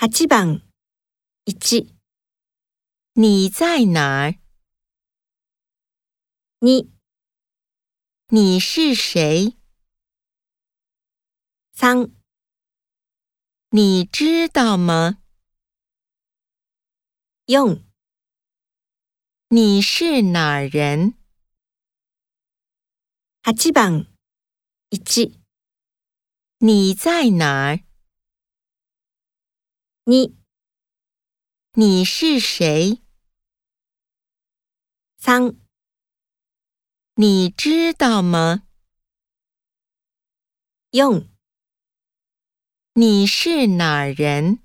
8番一、你在哪儿？2、你是谁？三、你知道吗？四、你是哪儿人？八番一、你在哪儿？2、你是谁？三、你知道吗？用你是哪儿人？